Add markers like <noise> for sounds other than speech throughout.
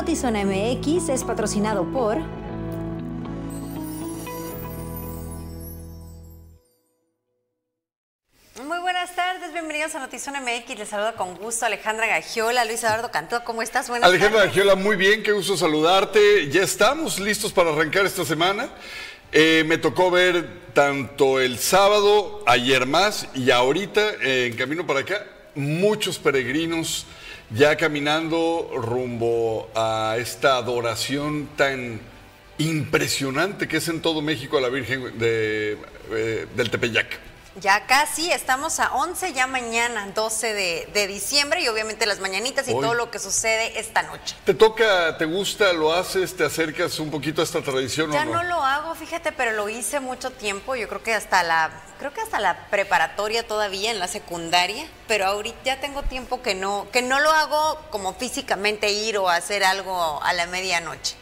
Notizona MX es patrocinado por... Muy buenas tardes, bienvenidos a Notizona MX. Les saludo con gusto Alejandra Gagiola, Luis Eduardo Cantó, ¿cómo estás? Buenas Alejandra tardes. Gagiola, muy bien, qué gusto saludarte. Ya estamos listos para arrancar esta semana. Eh, me tocó ver tanto el sábado, ayer más y ahorita eh, en camino para acá, muchos peregrinos ya caminando rumbo a esta adoración tan impresionante que es en todo México a la Virgen de, eh, del Tepeyac. Ya casi, estamos a 11, ya mañana, 12 de, de diciembre y obviamente las mañanitas y Hoy. todo lo que sucede esta noche. ¿Te toca, te gusta, lo haces, te acercas un poquito a esta tradición Ya o no? no lo hago, fíjate, pero lo hice mucho tiempo. Yo creo que hasta la, creo que hasta la preparatoria todavía, en la secundaria. Pero ahorita ya tengo tiempo que no, que no lo hago como físicamente ir o hacer algo a la medianoche.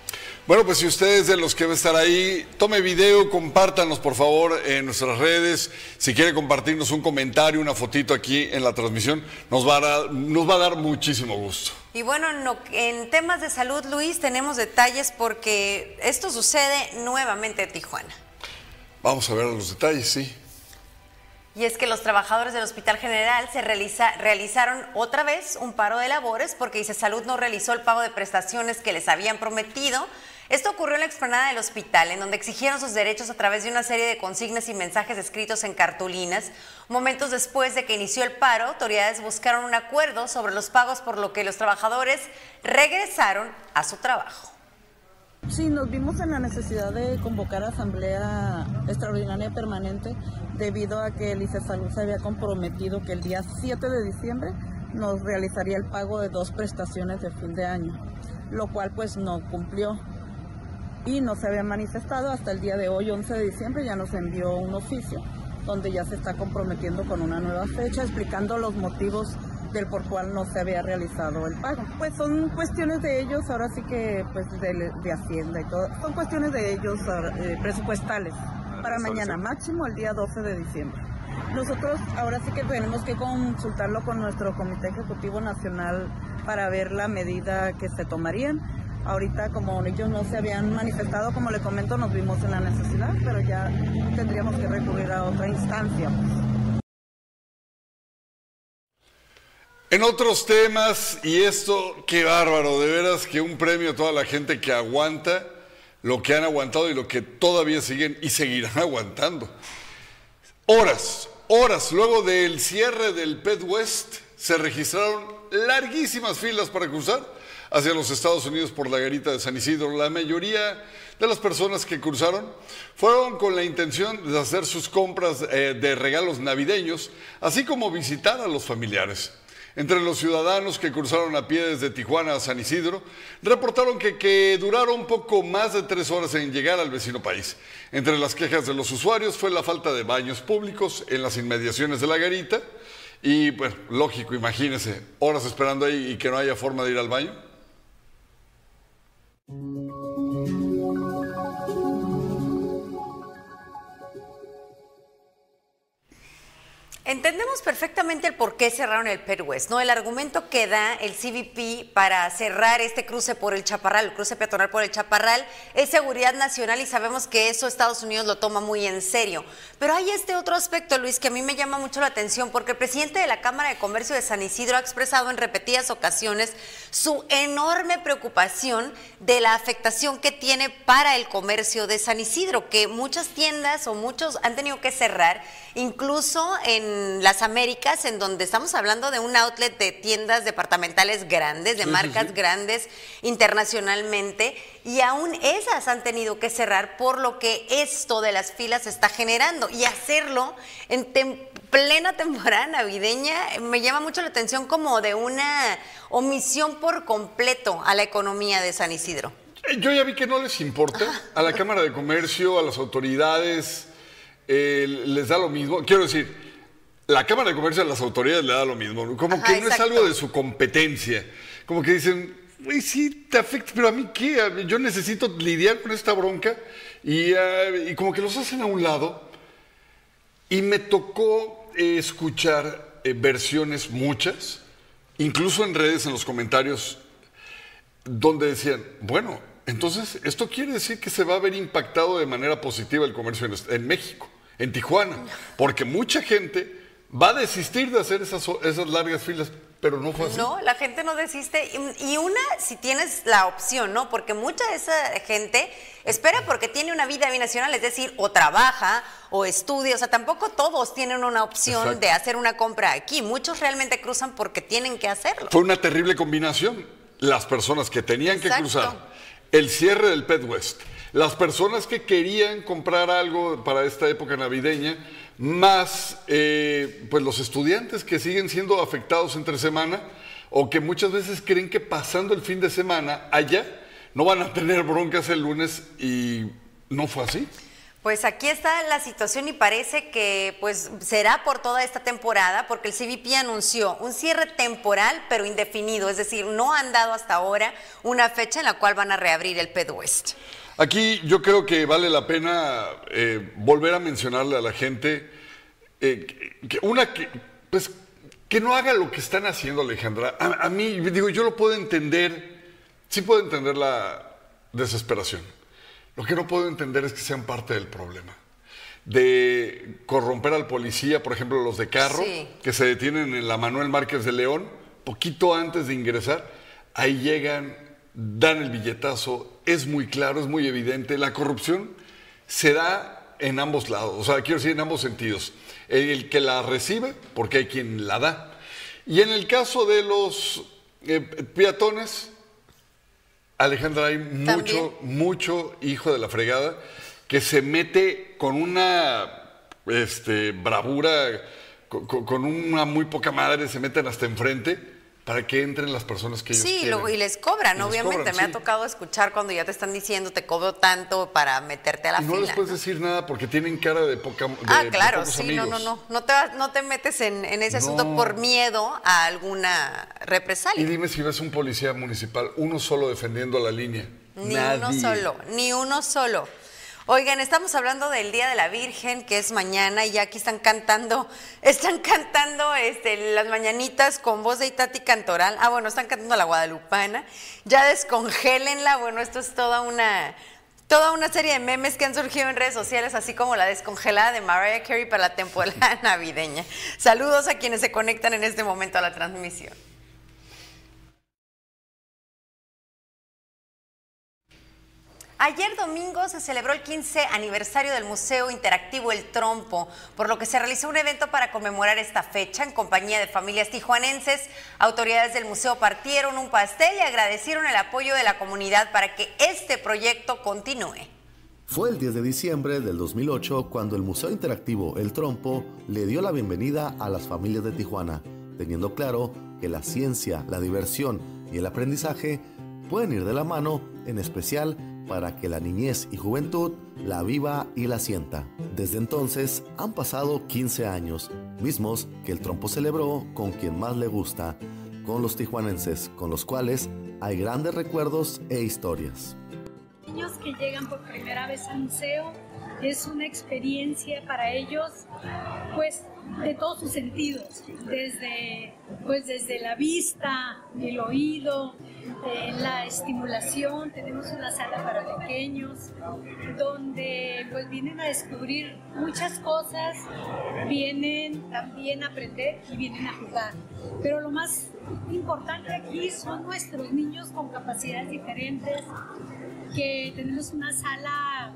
Bueno, pues si ustedes de los que va a estar ahí, tome video, compártanos por favor en nuestras redes. Si quiere compartirnos un comentario, una fotito aquí en la transmisión, nos va a dar, nos va a dar muchísimo gusto. Y bueno, no- en temas de salud, Luis, tenemos detalles porque esto sucede nuevamente en Tijuana. Vamos a ver los detalles, sí. Y es que los trabajadores del Hospital General se realiza- realizaron otra vez un paro de labores porque dice Salud no realizó el pago de prestaciones que les habían prometido. Esto ocurrió en la explanada del hospital, en donde exigieron sus derechos a través de una serie de consignas y mensajes escritos en cartulinas. Momentos después de que inició el paro, autoridades buscaron un acuerdo sobre los pagos, por lo que los trabajadores regresaron a su trabajo. Sí, nos vimos en la necesidad de convocar asamblea extraordinaria permanente debido a que el ICE Salud se había comprometido que el día 7 de diciembre nos realizaría el pago de dos prestaciones de fin de año, lo cual pues no cumplió y no se había manifestado hasta el día de hoy, 11 de diciembre, ya nos envió un oficio donde ya se está comprometiendo con una nueva fecha, explicando los motivos del por cual no se había realizado el pago. Pues son cuestiones de ellos, ahora sí que pues de, de Hacienda y todo, son cuestiones de ellos ahora, eh, presupuestales para mañana, máximo el día 12 de diciembre. Nosotros ahora sí que tenemos que consultarlo con nuestro Comité Ejecutivo Nacional para ver la medida que se tomarían. Ahorita como ellos no se habían manifestado, como le comento, nos vimos en la necesidad, pero ya tendríamos que recurrir a otra instancia. En otros temas, y esto, qué bárbaro, de veras que un premio a toda la gente que aguanta lo que han aguantado y lo que todavía siguen y seguirán <laughs> aguantando. Horas, horas luego del cierre del Pet West, se registraron larguísimas filas para cruzar hacia los Estados Unidos por la garita de San Isidro. La mayoría de las personas que cruzaron fueron con la intención de hacer sus compras eh, de regalos navideños, así como visitar a los familiares. Entre los ciudadanos que cruzaron a pie desde Tijuana a San Isidro, reportaron que, que duraron poco más de tres horas en llegar al vecino país. Entre las quejas de los usuarios fue la falta de baños públicos en las inmediaciones de la garita. Y, pues, lógico, imagínense, horas esperando ahí y que no haya forma de ir al baño. Entendemos perfectamente el por qué cerraron el Pet West, ¿no? El argumento que da el CBP para cerrar este cruce por el Chaparral, el cruce peatonal por el Chaparral, es seguridad nacional y sabemos que eso Estados Unidos lo toma muy en serio. Pero hay este otro aspecto, Luis, que a mí me llama mucho la atención, porque el presidente de la Cámara de Comercio de San Isidro ha expresado en repetidas ocasiones su enorme preocupación de la afectación que tiene para el comercio de San Isidro, que muchas tiendas o muchos han tenido que cerrar, incluso en las Américas, en donde estamos hablando de un outlet de tiendas departamentales grandes, de Sí, marcas sí. grandes internacionalmente, y aún esas han tenido que cerrar por lo que esto de las filas está generando. Y hacerlo en tem- plena temporada navideña me llama mucho la atención como de una omisión por completo a la economía de San Isidro. Eh, Yo ya vi que no les importa. A la Cámara de Comercio, a las autoridades, eh, les da lo mismo. Quiero decir, la Cámara de Comercio a las autoridades le da lo mismo. Como Ajá, que no es algo de su competencia. Como que dicen, güey, sí te afecta, pero a mí qué? Yo necesito lidiar con esta bronca. Y, ah, y como que los hacen a un lado. Y me tocó eh, escuchar eh, versiones muchas, incluso en redes, en los comentarios, donde decían, bueno, entonces esto quiere decir que se va a ver impactado de manera positiva el comercio en, en México, en Tijuana, porque mucha gente va a desistir de hacer esas, esas largas filas pero no fue así. No, la gente no desiste. Y, una, si tienes la opción, ¿no? Porque mucha de esa gente espera porque tiene una vida binacional, es decir, o trabaja o estudia. O sea, tampoco todos tienen una opción de hacer una compra aquí. Muchos realmente cruzan porque tienen que hacerlo. Fue una terrible combinación. Las personas que tenían que cruzar, el cierre del Pet West, las personas que querían comprar algo para esta época navideña más eh, pues los estudiantes que siguen siendo afectados entre semana o que muchas veces creen que pasando el fin de semana allá no van a tener broncas el lunes y no fue así. Pues aquí está la situación y parece que pues será por toda esta temporada porque el CBP anunció un cierre temporal pero indefinido, es decir, no han dado hasta ahora una fecha en la cual van a reabrir el Ped West. Aquí yo creo que vale la pena eh, volver a mencionarle a la gente eh, que una que, pues, que no haga lo que están haciendo, Alejandra. A, mí, digo, yo lo puedo entender, sí puedo entender la desesperación. Lo que no puedo entender es que sean parte del problema. De corromper al policía, por ejemplo, los de carro, que se detienen en la Manuel Márquez de León, poquito antes de ingresar, ahí llegan, dan el billetazo, es muy claro, es muy evidente. La corrupción se da en ambos lados, o sea, quiero decir en ambos sentidos. El que la recibe, porque hay quien la da. Y en el caso de los eh, peatones, Alejandra, hay mucho, mucho hijo de la fregada que se mete con una este, bravura, con, con, una muy poca madre, se meten hasta enfrente para que entren las personas que ellos sí, quieren. Sí, y les cobran, obviamente. Me ha tocado escuchar cuando ya te están diciendo te cobro tanto para meterte a la y no No les puedes decir nada porque tienen cara de poca de, Ah, claro, sí, no, no, no. No te, no te metes en, ese asunto por miedo a alguna represalia. Y dime si ves un policía municipal, uno solo defendiendo la línea. Ni uno solo, ni uno solo. Oigan, estamos hablando del Día de la Virgen, que es mañana, y ya aquí están cantando, <laughs> están cantando este, las mañanitas con voz de Itati Cantoral. Ah, bueno, están cantando la Guadalupana. Ya descongélenla, bueno, esto es toda una, toda una serie de memes que han surgido en redes sociales, así como la descongelada de Mariah Carey para la temporada <laughs> navideña. Saludos a quienes se conectan en este momento a la transmisión. Ayer domingo se celebró el 15 aniversario del Museo Interactivo El Trompo, por lo que se realizó un evento para conmemorar esta fecha en compañía de familias tijuanenses. Autoridades del museo partieron un pastel y agradecieron el apoyo de la comunidad para que este proyecto continúe. Fue el 10 de diciembre del 2008 cuando el Museo Interactivo El Trompo le dio la bienvenida a las familias de Tijuana, teniendo claro que la ciencia, la diversión y el aprendizaje pueden ir de la mano, en especial para que la niñez y juventud la viva y la sienta. Desde entonces han pasado 15 años, mismos que el trompo celebró con quien más le gusta, con los tijuanenses, con los cuales hay grandes recuerdos e historias. Niños que llegan por primera vez al museo es una experiencia para ellos, pues de todos sus sentidos, desde, pues desde la vista, el oído, eh, la estimulación, tenemos una sala para pequeños, donde pues vienen a descubrir muchas cosas, vienen también a aprender y vienen a jugar. Pero lo más importante aquí son nuestros niños con capacidades diferentes, que tenemos una sala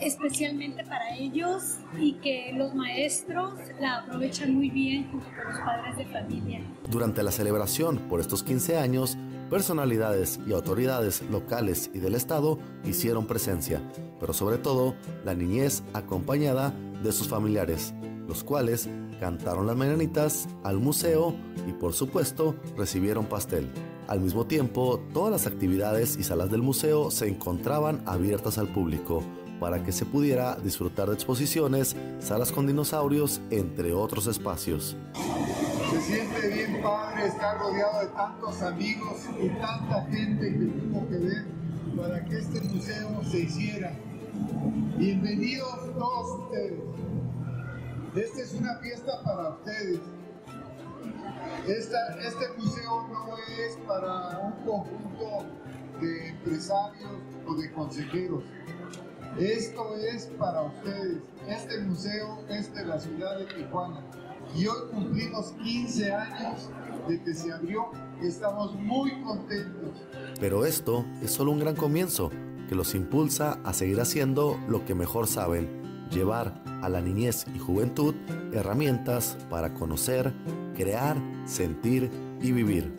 especialmente para ellos y que los maestros la aprovechan muy bien junto con los padres de familia. Durante la celebración por estos 15 años, personalidades y autoridades locales y del Estado hicieron presencia, pero sobre todo la niñez acompañada de sus familiares, los cuales cantaron las mañanitas al museo y por supuesto recibieron pastel. Al mismo tiempo, todas las actividades y salas del museo se encontraban abiertas al público para que se pudiera disfrutar de exposiciones, salas con dinosaurios, entre otros espacios. Siente bien padre estar rodeado de tantos amigos y tanta gente que tuvo que ver para que este museo se hiciera. Bienvenidos todos ustedes. Esta es una fiesta para ustedes. este museo no es para un conjunto de empresarios o de consejeros. Esto es para ustedes. Este museo es de la ciudad de Tijuana. Y hoy cumplimos 15 años de que se abrió y estamos muy contentos. Pero esto es solo un gran comienzo que los impulsa a seguir haciendo lo que mejor saben, llevar a la niñez y juventud herramientas para conocer, crear, sentir y vivir.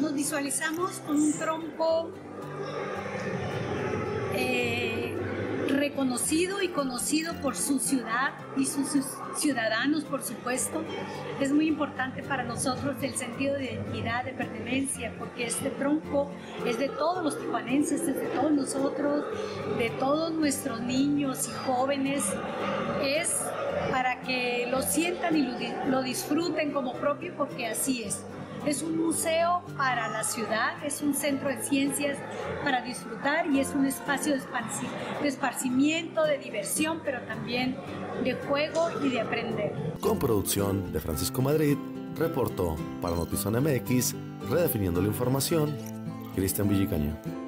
Nos visualizamos con un trompo eh, reconocido y conocido por su ciudad y sus, ciudadanos, por supuesto. Es muy importante para nosotros el sentido de identidad, de pertenencia, porque este tronco es de todos los tijuanenses, es de todos nosotros, de todos nuestros niños y jóvenes. Es para que lo sientan y lo disfruten como propio, porque así es. Es un museo para la ciudad, es un centro de ciencias para disfrutar y es un espacio de esparcimiento, de diversión, pero también de juego y de aprender. Con producción de Francisco Madrid, reportó para Notizón MX, redefiniendo la información, Cristian Villicaño.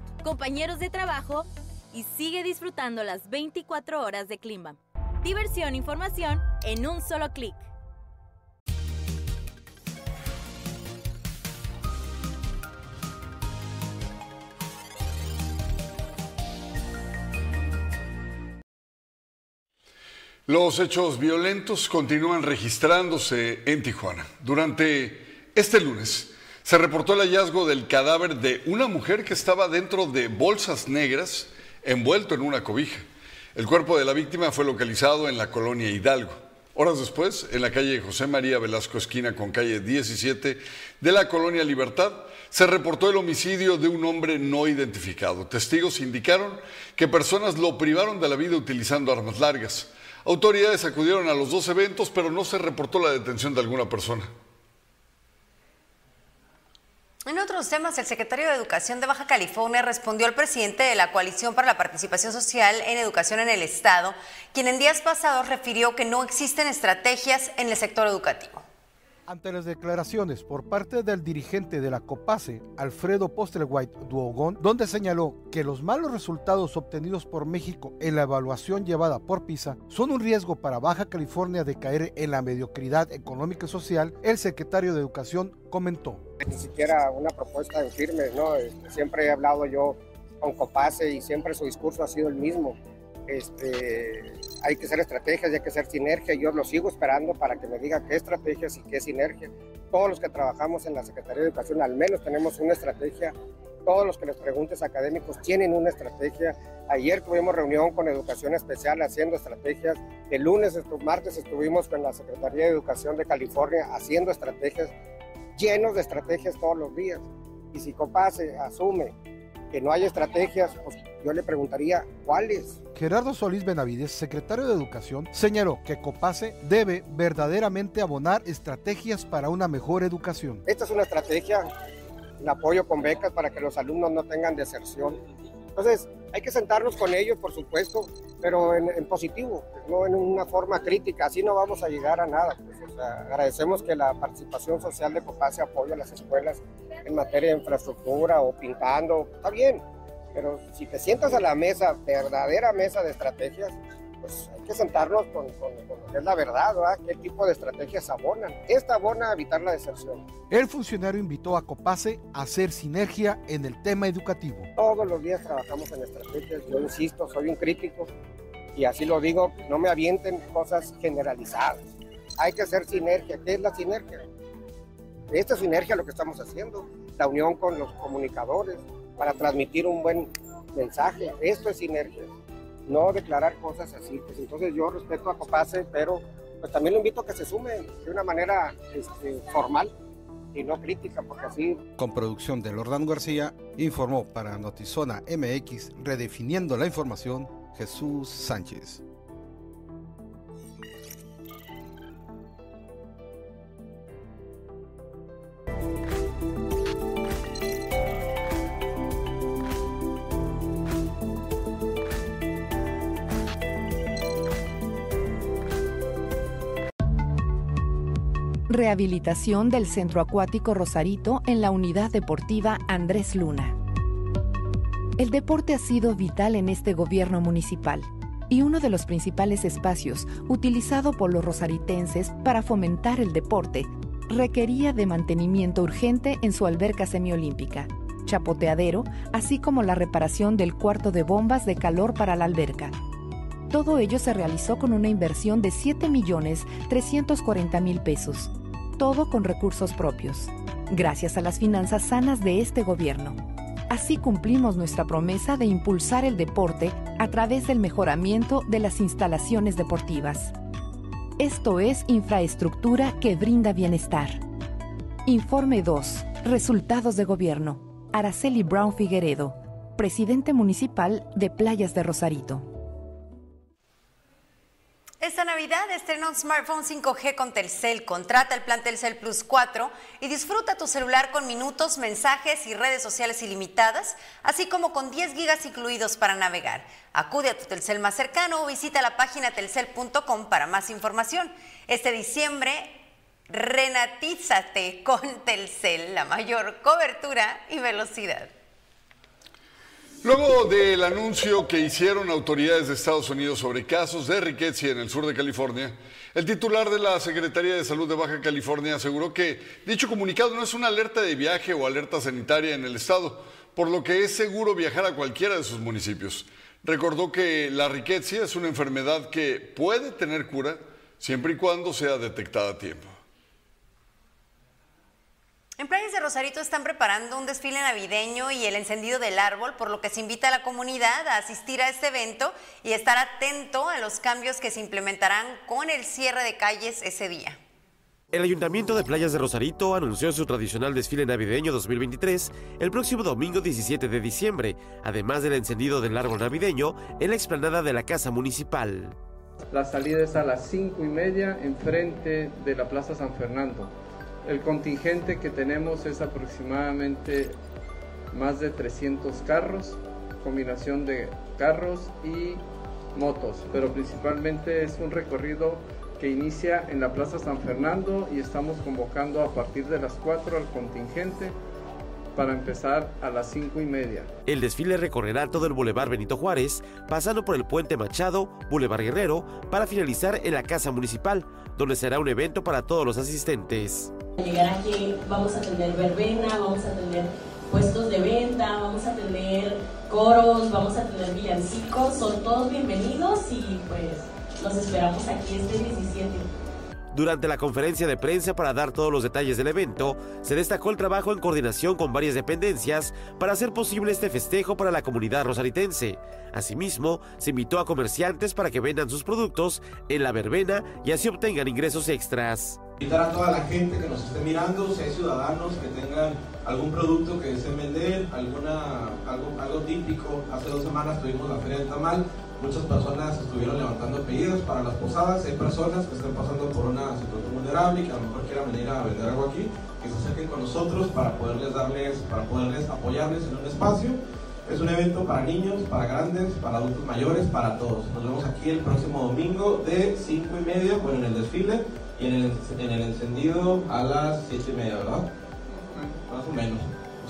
compañeros de trabajo y sigue disfrutando las 24 horas de Clima. Diversión e información en un solo clic. Los hechos violentos continúan registrándose en Tijuana. Durante este lunes, se reportó el hallazgo del cadáver de una mujer que estaba dentro de bolsas negras envuelto en una cobija. El cuerpo de la víctima fue localizado en la colonia Hidalgo. Horas después, en la calle José María Velasco esquina con calle 17 de la colonia Libertad, se reportó el homicidio de un hombre no identificado. Testigos indicaron que personas lo privaron de la vida utilizando armas largas. Autoridades acudieron a los dos eventos, pero no se reportó la detención de alguna persona. En otros temas, el secretario de Educación de Baja California respondió al presidente de la Coalición para la Participación Social en Educación en el Estado, quien en días pasados refirió que no existen estrategias en el sector educativo. Ante las declaraciones por parte del dirigente de la COPASE, Alfredo Postelwhite Duogón, donde señaló que los malos resultados obtenidos por México en la evaluación llevada por PISA son un riesgo para Baja California de caer en la mediocridad económica y social, el secretario de Educación comentó. Ni siquiera una propuesta firme, ¿no? Este, siempre he hablado yo con COPASE y siempre su discurso ha sido el mismo este, hay que hacer estrategias hay que hacer sinergia. Yo lo sigo esperando para que me diga qué estrategias y qué sinergia. Todos los que trabajamos en la Secretaría de Educación al menos tenemos una estrategia. Todos los que les preguntes académicos tienen una estrategia. Ayer tuvimos reunión con Educación Especial haciendo estrategias. El lunes, martes estuvimos con la Secretaría de Educación de California haciendo estrategias, llenos de estrategias todos los días. Y si COPASE asume que no hay estrategias, pues yo le preguntaría cuáles. Gerardo Solís Benavides, secretario de Educación, señaló que COPASE debe verdaderamente abonar estrategias para una mejor educación. Esta es una estrategia, el apoyo con becas para que los alumnos no tengan deserción. Entonces, hay que sentarnos con ellos, por supuesto, pero en, positivo, no en una forma crítica, así no vamos a llegar a nada. Pues, agradecemos que la participación social de COPASE apoye a las escuelas en materia de infraestructura o pintando, está bien, pero si te sientas a la mesa, verdadera mesa de estrategias, pues hay que sentarnos con, lo que es la verdad, ¿verdad? ¿Qué tipo de estrategias abonan? Esta abona a evitar la deserción. El funcionario invitó a Copase a hacer sinergia en el tema educativo. Todos los días trabajamos en estrategias, yo insisto, soy un crítico y así lo digo, no me avienten cosas generalizadas. Hay que hacer sinergia. ¿Qué es la sinergia? Esta sinergia lo que estamos haciendo, la unión con los comunicadores para transmitir un buen mensaje. Esto es sinergia, no declarar cosas así. Pues entonces yo respeto a Copase, pero pues también lo invito a que se sume de una manera este, formal y no crítica, porque así... Con producción de Lordán García, informó para Notizona MX, redefiniendo la información, Jesús Sánchez. Rehabilitación del Centro Acuático Rosarito en la Unidad Deportiva Andrés Luna. El deporte ha sido vital en este gobierno municipal y uno de los principales espacios utilizado por los rosaritenses para fomentar el deporte requería de mantenimiento urgente en su alberca semiolímpica, chapoteadero, así como la reparación del cuarto de bombas de calor para la alberca. Todo ello se realizó con una inversión de 7.340.000 pesos todo con recursos propios, gracias a las finanzas sanas de este gobierno. Así cumplimos nuestra promesa de impulsar el deporte a través del mejoramiento de las instalaciones deportivas. Esto es infraestructura que brinda bienestar. Informe 2. Resultados de gobierno. Araceli Brown Figueredo, presidente municipal de Playas de Rosarito. Esta Navidad estrena un smartphone 5G con Telcel. Contrata el plan Telcel Plus 4 y disfruta tu celular con minutos, mensajes y redes sociales ilimitadas, así como con 10 gigas incluidos para navegar. Acude a tu Telcel más cercano o visita la página telcel.com para más información. Este diciembre, renatízate con Telcel, la mayor cobertura y velocidad. Luego del anuncio que hicieron autoridades de Estados Unidos sobre casos de riqueza en el sur de California, el titular de la Secretaría de Salud de Baja California aseguró que dicho comunicado no es una alerta de viaje o alerta sanitaria en el estado, por lo que es seguro viajar a cualquiera de sus municipios. Recordó que la riqueza es una enfermedad que puede tener cura siempre y cuando sea detectada a tiempo. En Playas de Rosarito están preparando un desfile navideño y el encendido del árbol, por lo que se invita a la comunidad a asistir a este evento y estar atento a los cambios que se implementarán con el cierre de calles ese día. El Ayuntamiento de Playas de Rosarito anunció su tradicional desfile navideño 2023 el próximo domingo 17 de diciembre, además del encendido del árbol navideño en la explanada de la Casa Municipal. La salida es a las cinco y media enfrente de la Plaza San Fernando. El contingente que tenemos es aproximadamente más de 300 carros, combinación de carros y motos, pero principalmente es un recorrido que inicia en la Plaza San Fernando y estamos convocando a partir de las 4 al contingente para empezar a las 5 y media. El desfile recorrerá todo el Boulevard Benito Juárez, pasando por el Puente Machado, Boulevard Guerrero, para finalizar en la Casa Municipal, donde será un evento para todos los asistentes. Llegar aquí vamos a tener verbena, vamos a tener puestos de venta, vamos a tener coros, vamos a tener villancicos, son todos bienvenidos y pues los esperamos aquí este 17. Durante la conferencia de prensa para dar todos los detalles del evento, se destacó el trabajo en coordinación con varias dependencias para hacer posible este festejo para la comunidad rosaritense. Asimismo, se invitó a comerciantes para que vendan sus productos en la verbena y así obtengan ingresos extras. Invitar a toda la gente que nos esté mirando, si hay ciudadanos que tengan algún producto que deseen vender, alguna, algo, algo típico. Hace dos semanas tuvimos la Feria del Tamal, muchas personas estuvieron levantando pedidos para las posadas. Hay personas que están pasando por una situación vulnerable y que a lo mejor quieran venir a vender algo aquí, que se acerquen con nosotros para poderles darles, para poderles apoyarles en un espacio. Es un evento para niños, para grandes, para adultos mayores, para todos. Nos vemos aquí el próximo domingo de 5 y media, bueno, en el desfile en el, en el encendido a las 7 y media, ¿verdad? Más o menos.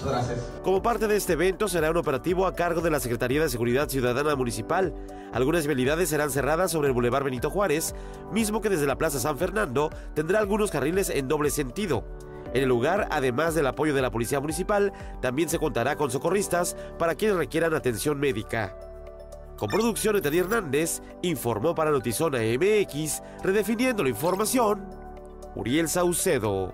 Gracias. Como parte de este evento será un operativo a cargo de la Secretaría de Seguridad Ciudadana Municipal. Algunas vialidades serán cerradas sobre el Boulevard Benito Juárez, mismo que desde la Plaza San Fernando tendrá algunos carriles en doble sentido. En el lugar, además del apoyo de la Policía Municipal, también se contará con socorristas para quienes requieran atención médica. Con producción de Teddy Hernández, informó para Notizona MX, redefiniendo la información, Uriel Saucedo.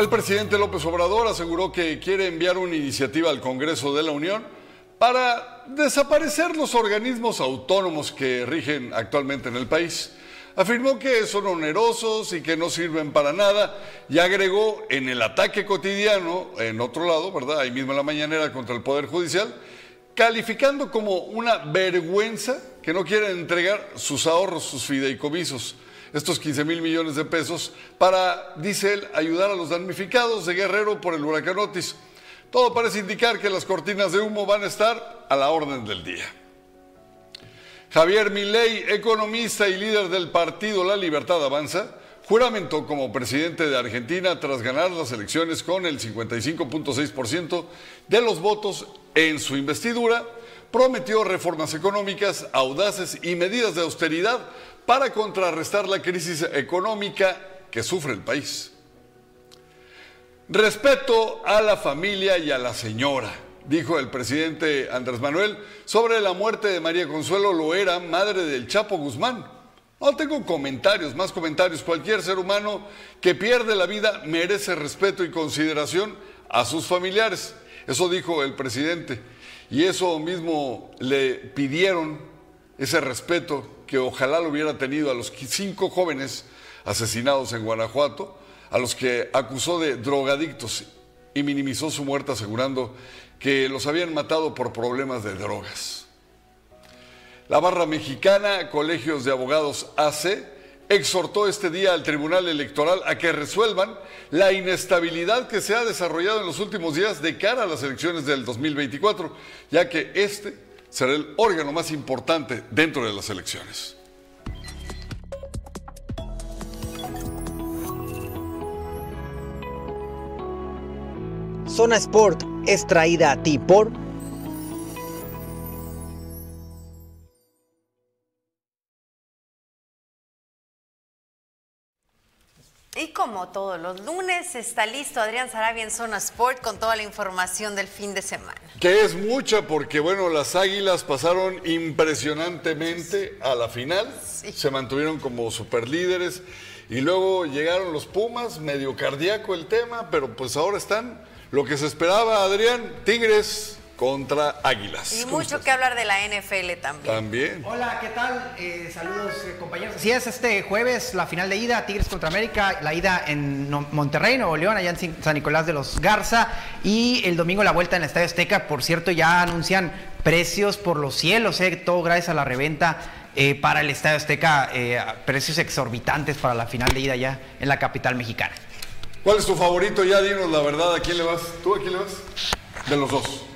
El presidente López Obrador aseguró que quiere enviar una iniciativa al Congreso de la Unión para desaparecer los organismos autónomos que rigen actualmente en el país. Afirmó que son onerosos y que no sirven para nada y agregó en el ataque cotidiano, en otro lado, ¿verdad? Ahí mismo en la mañanera contra el Poder Judicial, calificando como una vergüenza que no quieren entregar sus ahorros, sus fideicomisos estos 15 mil millones de pesos para, dice él, ayudar a los damnificados de Guerrero por el huracán Otis. Todo parece indicar que las cortinas de humo van a estar a la orden del día. Javier Milei, economista y líder del partido La Libertad Avanza, juramentó como presidente de Argentina tras ganar las elecciones con el 55.6% de los votos en su investidura, prometió reformas económicas audaces y medidas de austeridad para contrarrestar la crisis económica que sufre el país. Respeto a la familia y a la señora, dijo el presidente Andrés Manuel sobre la muerte de María Consuelo Loera, madre del Chapo Guzmán. No tengo comentarios, más comentarios. Cualquier ser humano que pierde la vida merece respeto y consideración a sus familiares. Eso dijo el presidente. Y eso mismo le pidieron, ese respeto que ojalá lo hubiera tenido a los cinco jóvenes asesinados en Guanajuato, a los que acusó de drogadictos y minimizó su muerte asegurando que los habían matado por problemas de drogas. La barra mexicana, Colegios de Abogados AC, exhortó este día al Tribunal Electoral a que resuelvan la inestabilidad que se ha desarrollado en los últimos días de cara a las elecciones del 2024, ya que este será el órgano más importante dentro de las elecciones. Zona Sport es traída a ti por Y como todos los lunes, está listo Adrián Sarabia en Zona Sport con toda la información del fin de semana. Que es mucha porque, bueno, las Águilas pasaron impresionantemente a la final, se mantuvieron como superlíderes y luego llegaron los Pumas, medio cardíaco el tema, pero pues ahora están lo que se esperaba, Adrián, Tigres contra Águilas. Y mucho que hablar de la NFL también. También. Hola, ¿qué tal? Eh, saludos, eh, compañeros. Así es, este jueves la final de ida, Tigres contra América, la ida en Monterrey, Nuevo León, allá en San Nicolás de los Garza, y el domingo la vuelta en el Estadio Azteca. Por cierto, ya anuncian precios por los cielos, eh, todo gracias a la reventa. Eh, para el Estadio Azteca, precios exorbitantes para la final de ida ya en la capital mexicana. ¿Cuál es tu favorito? Ya dinos la verdad, ¿a quién le vas? ¿Tú a quién le vas? De los dos.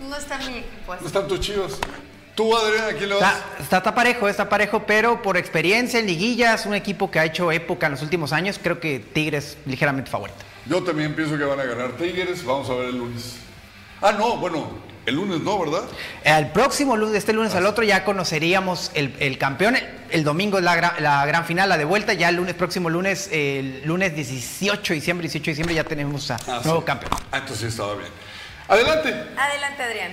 No está mi equipo. No están tus chivos. Tú, Adrián, aquí lo está, está, está, parejo, está parejo, pero por experiencia en liguillas, un equipo que ha hecho época en los últimos años, creo que Tigres ligeramente favorito. Yo también pienso que van a ganar Tigres. Vamos a ver el lunes. Ah, no, bueno, el lunes no, ¿verdad? El próximo lunes, este lunes al otro, ya conoceríamos el, campeón. El, domingo es la, gran final, la de vuelta. Ya el lunes, próximo lunes, el lunes 18 de diciembre, 18 de diciembre, ya tenemos a ah, nuevo campeón. Ah, entonces sí estaba bien. Adelante. Adelante, Adrián.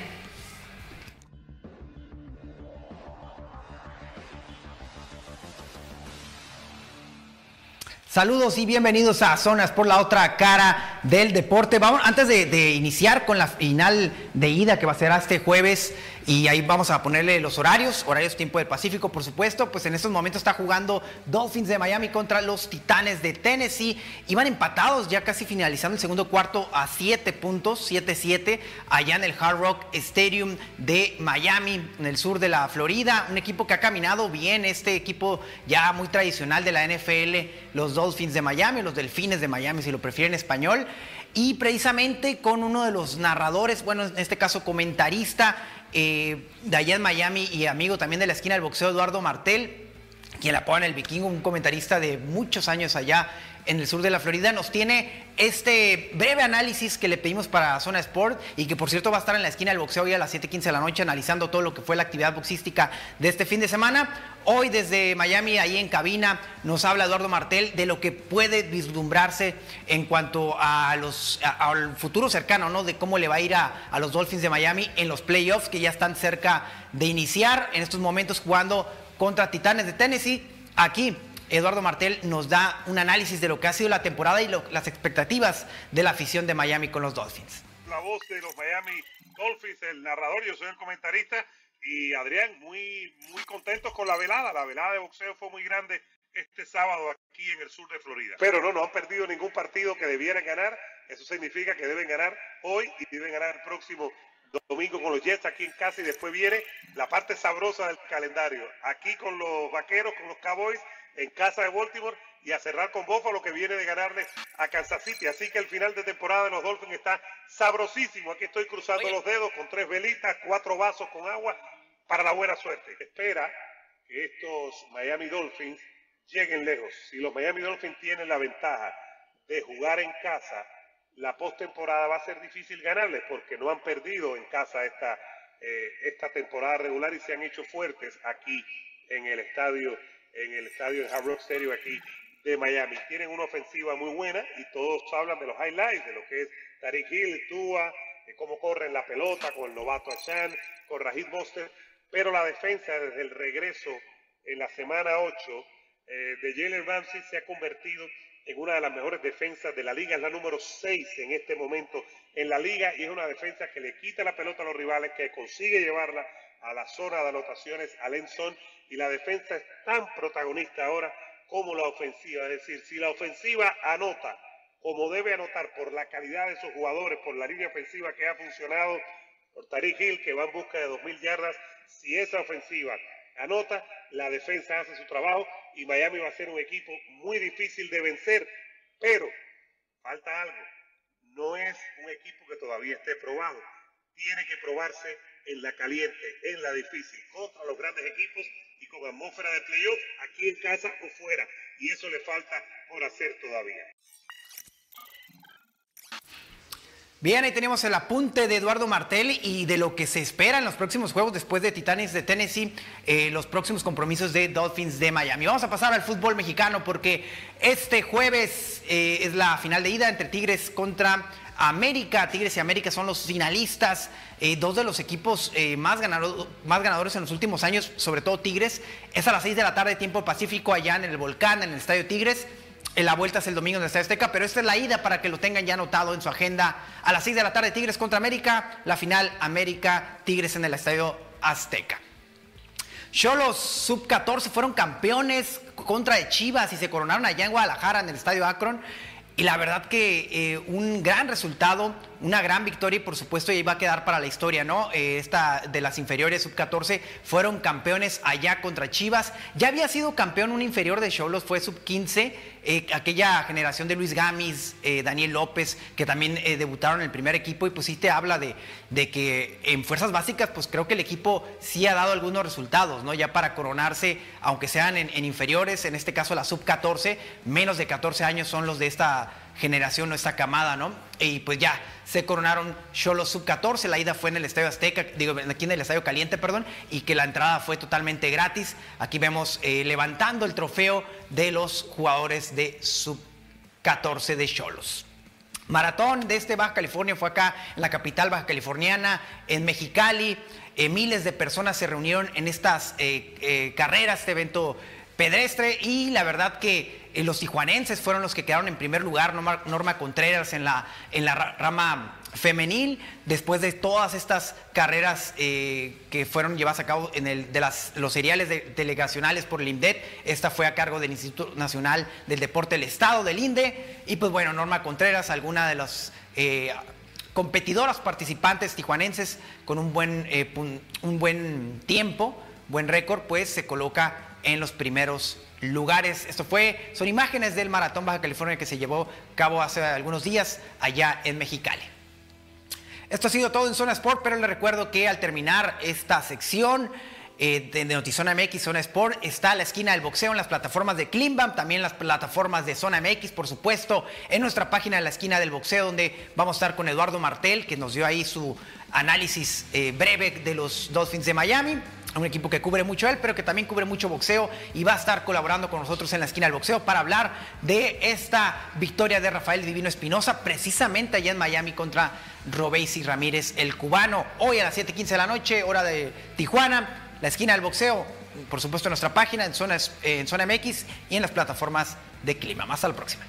Saludos y bienvenidos a Zonas por la otra cara del deporte. Vamos, antes de, iniciar con la final de ida que va a ser este jueves, y ahí vamos a ponerle los horarios, horarios tiempo del Pacífico, por supuesto. Pues en estos momentos está jugando Dolphins de Miami contra los Titanes de Tennessee. Iban empatados ya casi finalizando el segundo cuarto a 7 puntos, 7-7, allá en el Hard Rock Stadium de Miami, en el sur de la Florida. Un equipo que ha caminado bien, este equipo ya muy tradicional de la NFL, los Dolphins de Miami, los Delfines de Miami, si lo prefieren en español. Y precisamente con uno de los narradores, bueno, en este caso comentarista eh, de allá en Miami y amigo también de la esquina del boxeo, Eduardo Martel, quien la en el vikingo, un comentarista de muchos años allá en el sur de la Florida, nos tiene este breve análisis que le pedimos para Zona Sport y que por cierto va a estar en la esquina del boxeo hoy a las 7.15 de la noche analizando todo lo que fue la actividad boxística de este fin de semana. Hoy desde Miami, ahí en cabina, nos habla Eduardo Martel de lo que puede vislumbrarse en cuanto a los, al futuro cercano, ¿no? De cómo le va a ir a, a los Dolphins de Miami en los playoffs que ya están cerca de iniciar en estos momentos jugando contra Titanes de Tennessee. Aquí Eduardo Martel nos da un análisis de lo que ha sido la temporada y las expectativas de la afición de Miami con los Dolphins. La voz de los Miami Dolphins, el narrador, yo soy el comentarista y Adrián, muy, muy contentos con la velada. La velada de boxeo fue muy grande este sábado aquí en el sur de Florida. Pero no, no han perdido ningún partido que debieran ganar. Eso significa que deben ganar hoy y deben ganar el próximo domingo con los Jets aquí en casa y después viene la parte sabrosa del calendario. Aquí con los Vaqueros, con los Cowboys en casa de Baltimore y a cerrar con Buffalo que viene de ganarle a Kansas City. Así que el final de temporada de los Dolphins está sabrosísimo. Aquí estoy cruzando los dedos con tres velitas, cuatro vasos con agua para la buena suerte. Espera que estos Miami Dolphins lleguen lejos. Si los Miami Dolphins tienen la ventaja de jugar en casa, la postemporada va a ser difícil ganarles porque no han perdido en casa esta, eh, esta temporada regular y se han hecho fuertes aquí en el estadio en el estadio de Hard Rock Stadium aquí de Miami. Tienen una ofensiva muy buena y todos hablan de los highlights, de lo que es Tariq Hill, Tua, de cómo corren la pelota con el novato Achan, con Rajid Monster, pero la defensa desde el regreso en la semana 8 eh, de Jalen Ramsey se ha convertido en una de las mejores defensas de la liga, es la número 6 en este momento en la liga y es una defensa que le quita la pelota a los rivales, que consigue llevarla a la zona de anotaciones. Al Enson y la defensa es tan protagonista ahora como la ofensiva. Es decir, si la ofensiva anota como debe anotar por la calidad de sus jugadores, por la línea ofensiva que ha funcionado, por Tariq Hill que va en busca de 2.000 yardas, si esa ofensiva anota, la defensa hace su trabajo y Miami va a ser un equipo muy difícil de vencer, pero falta algo, no es un equipo que todavía esté probado, tiene que probarse en la caliente, en la difícil, contra los grandes equipos y con atmósfera de playoff aquí en casa o fuera. Y eso le falta por hacer todavía. Bien, ahí tenemos el apunte de Eduardo Martel y de lo que se espera en los próximos juegos después de Titanes de Tennessee, eh, los próximos compromisos de Dolphins de Miami. Vamos a pasar al fútbol mexicano porque este jueves eh, es la final de ida entre Tigres contra América. Tigres y América son los finalistas eh, dos de los equipos eh, más, ganadores en los últimos años, sobre todo Tigres, es a las 6 de la tarde, tiempo pacífico, allá en el Volcán, en el Estadio Tigres. En la vuelta es el domingo en el Estadio Azteca, pero esta es la ida para que lo tengan ya anotado en su agenda. A las 6 de la tarde, Tigres contra América, la final América-Tigres en el Estadio Azteca. Cholos sub-14 fueron campeones contra Chivas y se coronaron allá en Guadalajara en el Estadio Akron. Y la verdad que eh, un gran resultado, una gran victoria y por supuesto ya iba a quedar para la historia, ¿no? Eh, esta de las inferiores sub-14 fueron campeones allá contra Chivas. Ya había sido campeón un inferior de Cholos, fue sub-15 eh, aquella generación de Luis Gamis, eh, Daniel López, que también eh, debutaron en el primer equipo, y pues sí te habla de, de, que en fuerzas básicas, pues creo que el equipo sí ha dado algunos resultados, ¿no? Ya para coronarse, aunque sean en, inferiores, en este caso la sub-14, menos de 14 años son los de esta generación o esta camada, ¿no? Y pues ya, se coronaron Cholos Sub-14, la ida fue en el Estadio Azteca, digo, aquí en el Estadio Caliente, perdón, y que la entrada fue totalmente gratis. Aquí vemos eh, levantando el trofeo de los jugadores de Sub-14 de Cholos. Maratón de este Baja California fue acá en la capital baja californiana, en Mexicali. Eh, miles de personas se reunieron en estas eh, carreras, este evento pedestre, y la verdad que los tijuanenses fueron los que quedaron en primer lugar, Norma, Contreras en la, en la rama femenil, después de todas estas carreras eh, que fueron llevadas a cabo en el, de las, los seriales delegacionales por el INDET, esta fue a cargo del Instituto Nacional del Deporte del Estado, del INDE, y pues bueno, Norma Contreras, alguna de las eh, competidoras participantes tijuanenses con un buen, un buen tiempo, buen récord, pues se coloca en los primeros lugares. Esto fue, son imágenes del Maratón Baja California que se llevó a cabo hace algunos días allá en Mexicali. Esto ha sido todo en Zona Sport, pero le recuerdo que al terminar esta sección eh, de Notizona MX, Zona Sport, está la esquina del boxeo en las plataformas de Climbam, también las plataformas de Zona MX, por supuesto, en nuestra página de la esquina del boxeo, donde vamos a estar con Eduardo Martel, que nos dio ahí su análisis eh, breve de los Dolphins de Miami un equipo que cubre mucho él, pero que también cubre mucho boxeo y va a estar colaborando con nosotros en la esquina del boxeo para hablar de esta victoria de Rafael Divino Espinosa, precisamente allá en Miami contra Robeysi Ramírez, el cubano. Hoy a las 7:15 de la noche, hora de Tijuana, la esquina del boxeo, por supuesto en nuestra página, en Zona, en Zona MX y en las plataformas de clima. Más hasta la próxima.